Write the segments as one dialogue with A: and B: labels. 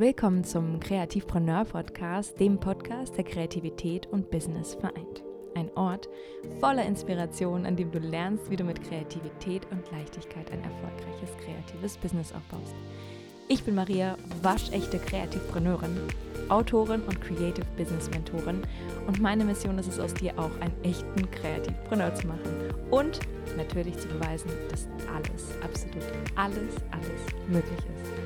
A: Willkommen zum Kreativpreneur Podcast, dem Podcast, der Kreativität und Business vereint. Ein Ort voller Inspiration, an dem du lernst, wie du mit Kreativität und Leichtigkeit ein erfolgreiches kreatives Business aufbaust. Ich bin Maria, waschechte Kreativpreneurin, Autorin und Creative Business Mentorin und meine Mission ist es aus dir auch einen echten Kreativpreneur zu machen und natürlich zu beweisen, dass alles, absolut alles, alles möglich ist.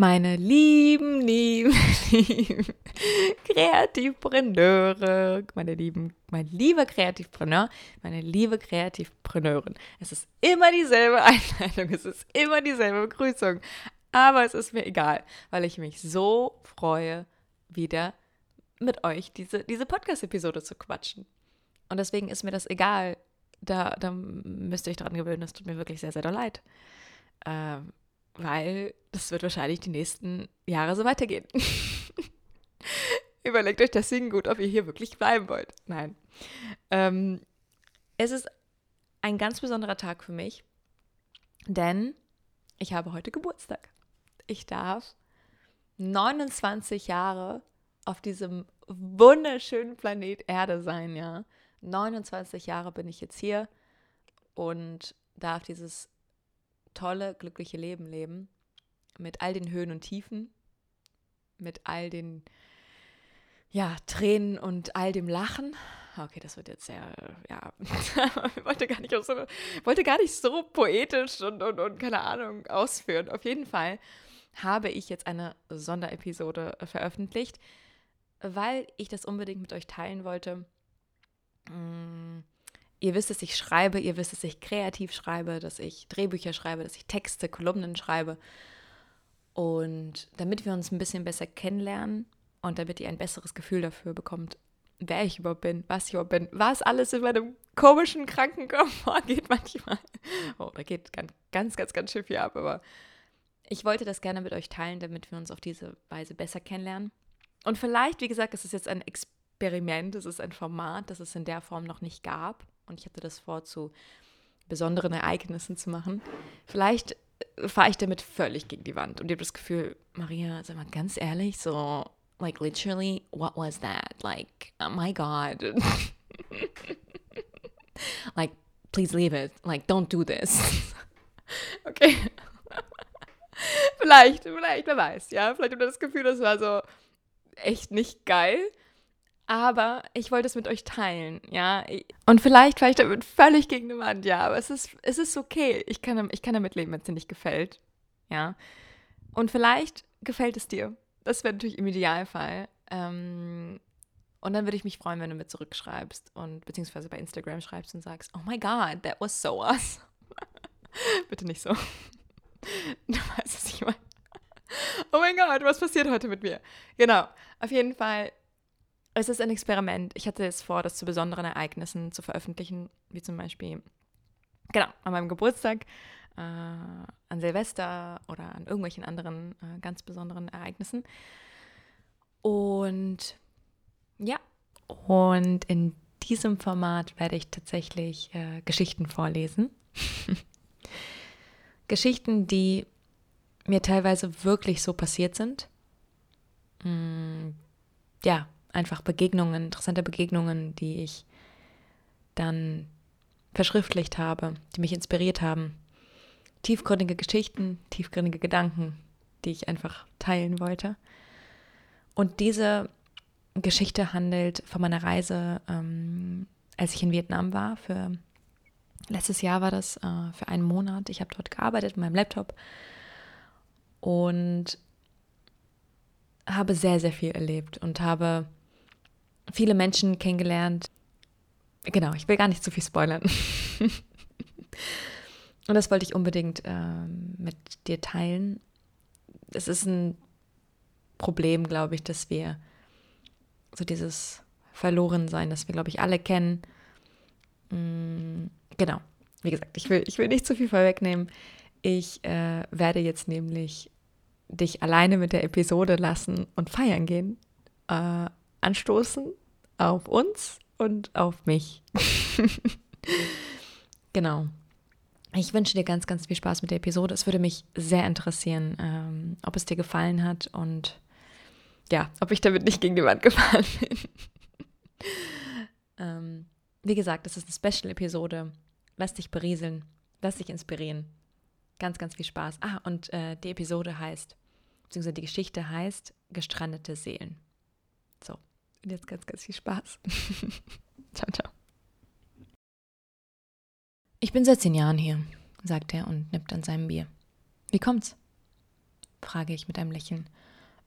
A: Meine lieben, lieben, lieben Kreativpreneure, meine lieben, mein lieber Kreativpreneur, meine liebe Kreativpreneurin. Es ist immer dieselbe Einleitung, es ist immer dieselbe Begrüßung, aber es ist mir egal, weil ich mich so freue, wieder mit euch diese, diese Podcast-Episode zu quatschen. Und deswegen ist mir das egal. Da, da müsst ihr euch dran gewöhnen, es tut mir wirklich sehr, sehr doll leid. Ähm, weil das wird wahrscheinlich die nächsten Jahre so weitergehen. Überlegt euch deswegen gut, ob ihr hier wirklich bleiben wollt. Nein. Ähm, es ist ein ganz besonderer Tag für mich, denn ich habe heute Geburtstag. Ich darf 29 Jahre auf diesem wunderschönen Planet Erde sein, ja. 29 Jahre bin ich jetzt hier und darf dieses tolle, glückliche Leben leben. Mit all den Höhen und Tiefen, mit all den ja, Tränen und all dem Lachen. Okay, das wird jetzt sehr, ja, ich wollte gar nicht so, wollte gar nicht so poetisch und, und, und keine Ahnung ausführen. Auf jeden Fall habe ich jetzt eine Sonderepisode veröffentlicht, weil ich das unbedingt mit euch teilen wollte. Mm, ihr wisst, dass ich schreibe, ihr wisst, dass ich kreativ schreibe, dass ich Drehbücher schreibe, dass ich Texte, Kolumnen schreibe. Und damit wir uns ein bisschen besser kennenlernen und damit ihr ein besseres Gefühl dafür bekommt, wer ich überhaupt bin, was ich überhaupt bin, was alles in meinem komischen, kranken Körper vorgeht manchmal. Oh, da geht ganz, ganz, ganz, ganz schön viel ab, aber ich wollte das gerne mit euch teilen, damit wir uns auf diese Weise besser kennenlernen. Und vielleicht, wie gesagt, es ist jetzt ein Experiment, es ist ein Format, das es in der Form noch nicht gab und ich hatte das vor, zu besonderen Ereignissen zu machen. Vielleicht äh, fahre ich damit völlig gegen die Wand und ich habe das Gefühl, Maria, sag mal ganz ehrlich, so, like literally, what was that? Like, oh my God. like, please leave it. Like, don't do this. okay. vielleicht, vielleicht, wer weiß, ja. Vielleicht habe ich das Gefühl, das war so echt nicht geil. Aber ich wollte es mit euch teilen, ja. Und vielleicht fahre ich damit völlig gegen die Wand, ja. Aber es ist, es ist okay. Ich kann, ich kann damit leben, wenn es dir nicht gefällt, ja. Und vielleicht gefällt es dir. Das wäre natürlich im Idealfall. Ähm, und dann würde ich mich freuen, wenn du mir zurückschreibst und beziehungsweise bei Instagram schreibst und sagst, oh my God, that was so awesome. Bitte nicht so. Du weißt, was ich meine. Oh mein Gott, was passiert heute mit mir? Genau. Auf jeden Fall es ist ein Experiment. Ich hatte es vor, das zu besonderen Ereignissen zu veröffentlichen, wie zum Beispiel, genau, an meinem Geburtstag, äh, an Silvester oder an irgendwelchen anderen äh, ganz besonderen Ereignissen. Und ja, und in diesem Format werde ich tatsächlich äh, Geschichten vorlesen. Geschichten, die mir teilweise wirklich so passiert sind. Mm, ja, einfach Begegnungen, interessante Begegnungen, die ich dann verschriftlicht habe, die mich inspiriert haben. Tiefgründige Geschichten, tiefgründige Gedanken, die ich einfach teilen wollte. Und diese Geschichte handelt von meiner Reise, ähm, als ich in Vietnam war. Für letztes Jahr war das äh, für einen Monat. Ich habe dort gearbeitet mit meinem Laptop und habe sehr, sehr viel erlebt und habe viele Menschen kennengelernt. Genau, ich will gar nicht zu viel spoilern. Und das wollte ich unbedingt äh, mit dir teilen. Es ist ein Problem, glaube ich, dass wir so dieses Verlorensein, das wir, glaube ich, alle kennen. Mm, genau, wie gesagt, ich will, ich will nicht zu viel vorwegnehmen. Ich äh, werde jetzt nämlich dich alleine mit der Episode lassen und feiern gehen. Äh, anstoßen auf uns und auf mich. Genau. Ich wünsche dir ganz, ganz viel Spaß mit der Episode. Es würde mich sehr interessieren, ähm, ob es dir gefallen hat und ja, ob ich damit nicht gegen die Wand gefahren bin. ähm, wie gesagt, es ist eine Special-Episode. Lass dich berieseln, lass dich inspirieren. Ganz, ganz viel Spaß. Ah, und äh, die Episode heißt, beziehungsweise die Geschichte heißt Gestrandete Seelen. So, und jetzt ganz, ganz viel Spaß. ciao, ciao. Ich bin seit zehn Jahren hier, sagt er und nippt an seinem Bier. Wie kommt's? frage ich mit einem Lächeln.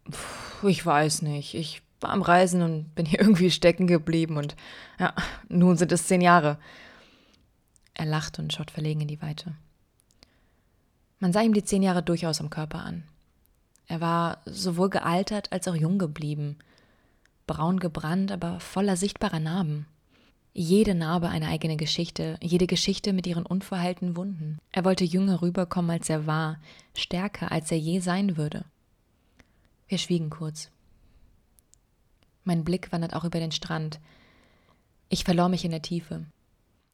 A: Puh, ich weiß nicht. Ich war am Reisen und bin hier irgendwie stecken geblieben und ja, nun sind es zehn Jahre. Er lacht und schaut verlegen in die Weite. Man sah ihm die zehn Jahre durchaus am Körper an. Er war sowohl gealtert als auch jung geblieben, braun gebrannt, aber voller sichtbarer Narben. Jede Narbe eine eigene Geschichte, jede Geschichte mit ihren unverheilten Wunden. Er wollte jünger rüberkommen, als er war, stärker, als er je sein würde. Wir schwiegen kurz. Mein Blick wandert auch über den Strand. Ich verlor mich in der Tiefe.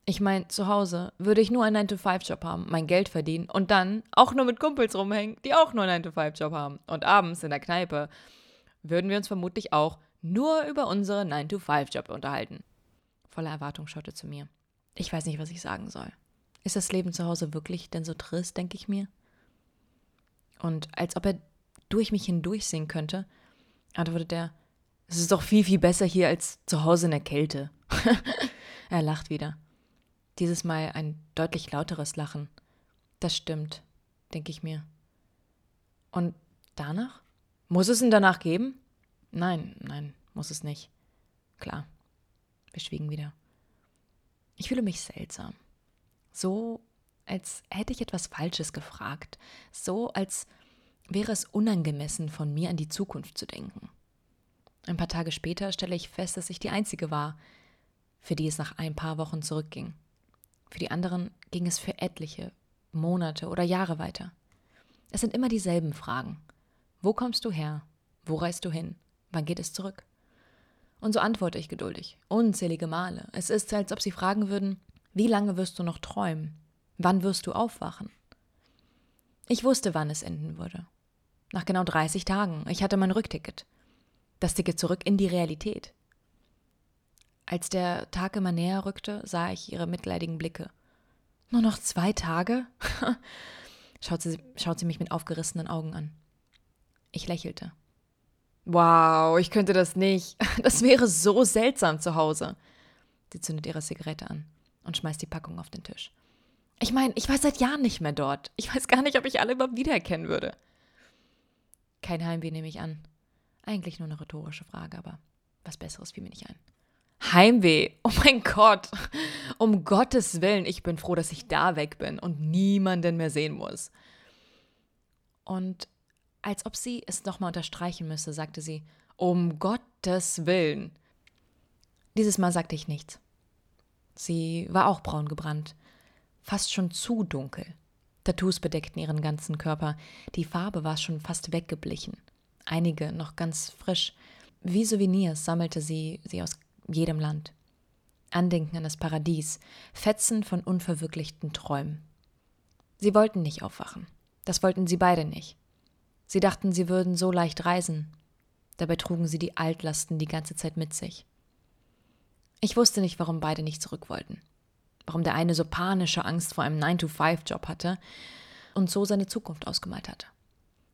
A: Ich meine, zu Hause würde ich nur einen 9-to-5-Job haben, mein Geld verdienen und dann auch nur mit Kumpels rumhängen, die auch nur einen 9-to-5-Job haben. Und abends in der Kneipe würden wir uns vermutlich auch nur über unsere 9-to-5-Job unterhalten voller Erwartung schaute zu mir. Ich weiß nicht, was ich sagen soll. Ist das Leben zu Hause wirklich denn so trist, denke ich mir? Und als ob er durch mich hindurch sehen könnte, antwortet er, es ist doch viel, viel besser hier als zu Hause in der Kälte. er lacht wieder. Dieses Mal ein deutlich lauteres Lachen. Das stimmt, denke ich mir. Und danach? Muss es ihn danach geben? Nein, nein, muss es nicht. Klar, wir schwiegen wieder. Ich fühle mich seltsam. So, als hätte ich etwas Falsches gefragt. So, als wäre es unangemessen von mir an die Zukunft zu denken. Ein paar Tage später stelle ich fest, dass ich die Einzige war, für die es nach ein paar Wochen zurückging. Für die anderen ging es für etliche Monate oder Jahre weiter. Es sind immer dieselben Fragen. Wo kommst du her? Wo reist du hin? Wann geht es zurück? Und so antworte ich geduldig, unzählige Male. Es ist, als ob sie fragen würden, wie lange wirst du noch träumen? Wann wirst du aufwachen? Ich wusste, wann es enden würde. Nach genau 30 Tagen. Ich hatte mein Rückticket. Das Ticket zurück in die Realität. Als der Tag immer näher rückte, sah ich ihre mitleidigen Blicke. Nur noch zwei Tage? schaut, sie, schaut sie mich mit aufgerissenen Augen an. Ich lächelte. Wow, ich könnte das nicht. Das wäre so seltsam zu Hause. Sie zündet ihre Zigarette an und schmeißt die Packung auf den Tisch. Ich meine, ich war seit Jahren nicht mehr dort. Ich weiß gar nicht, ob ich alle überhaupt wiedererkennen würde. Kein Heimweh nehme ich an. Eigentlich nur eine rhetorische Frage, aber was Besseres fiel mir nicht ein. Heimweh. Oh mein Gott. Um Gottes Willen, ich bin froh, dass ich da weg bin und niemanden mehr sehen muss. Und als ob sie es nochmal unterstreichen müsse, sagte sie, um Gottes Willen. Dieses Mal sagte ich nichts. Sie war auch braun gebrannt, fast schon zu dunkel. Tattoos bedeckten ihren ganzen Körper, die Farbe war schon fast weggeblichen, einige noch ganz frisch. Wie Souvenirs sammelte sie sie aus jedem Land. Andenken an das Paradies, Fetzen von unverwirklichten Träumen. Sie wollten nicht aufwachen. Das wollten sie beide nicht. Sie dachten, sie würden so leicht reisen. Dabei trugen sie die Altlasten die ganze Zeit mit sich. Ich wusste nicht, warum beide nicht zurück wollten. Warum der eine so panische Angst vor einem 9-to-5-Job hatte und so seine Zukunft ausgemalt hatte.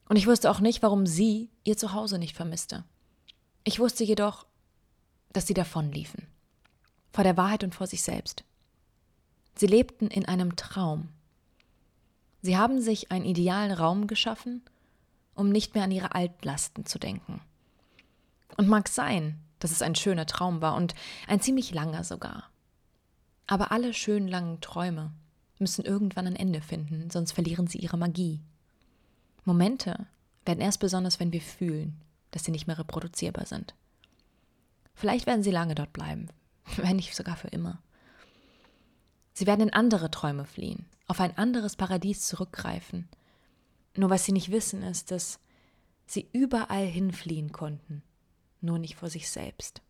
A: Und ich wusste auch nicht, warum sie ihr Zuhause nicht vermisste. Ich wusste jedoch, dass sie davonliefen. Vor der Wahrheit und vor sich selbst. Sie lebten in einem Traum. Sie haben sich einen idealen Raum geschaffen um nicht mehr an ihre Altlasten zu denken. Und mag sein, dass es ein schöner Traum war und ein ziemlich langer sogar. Aber alle schön langen Träume müssen irgendwann ein Ende finden, sonst verlieren sie ihre Magie. Momente werden erst besonders, wenn wir fühlen, dass sie nicht mehr reproduzierbar sind. Vielleicht werden sie lange dort bleiben, wenn nicht sogar für immer. Sie werden in andere Träume fliehen, auf ein anderes Paradies zurückgreifen nur was sie nicht wissen, ist, dass sie überall hinfliehen konnten, nur nicht vor sich selbst.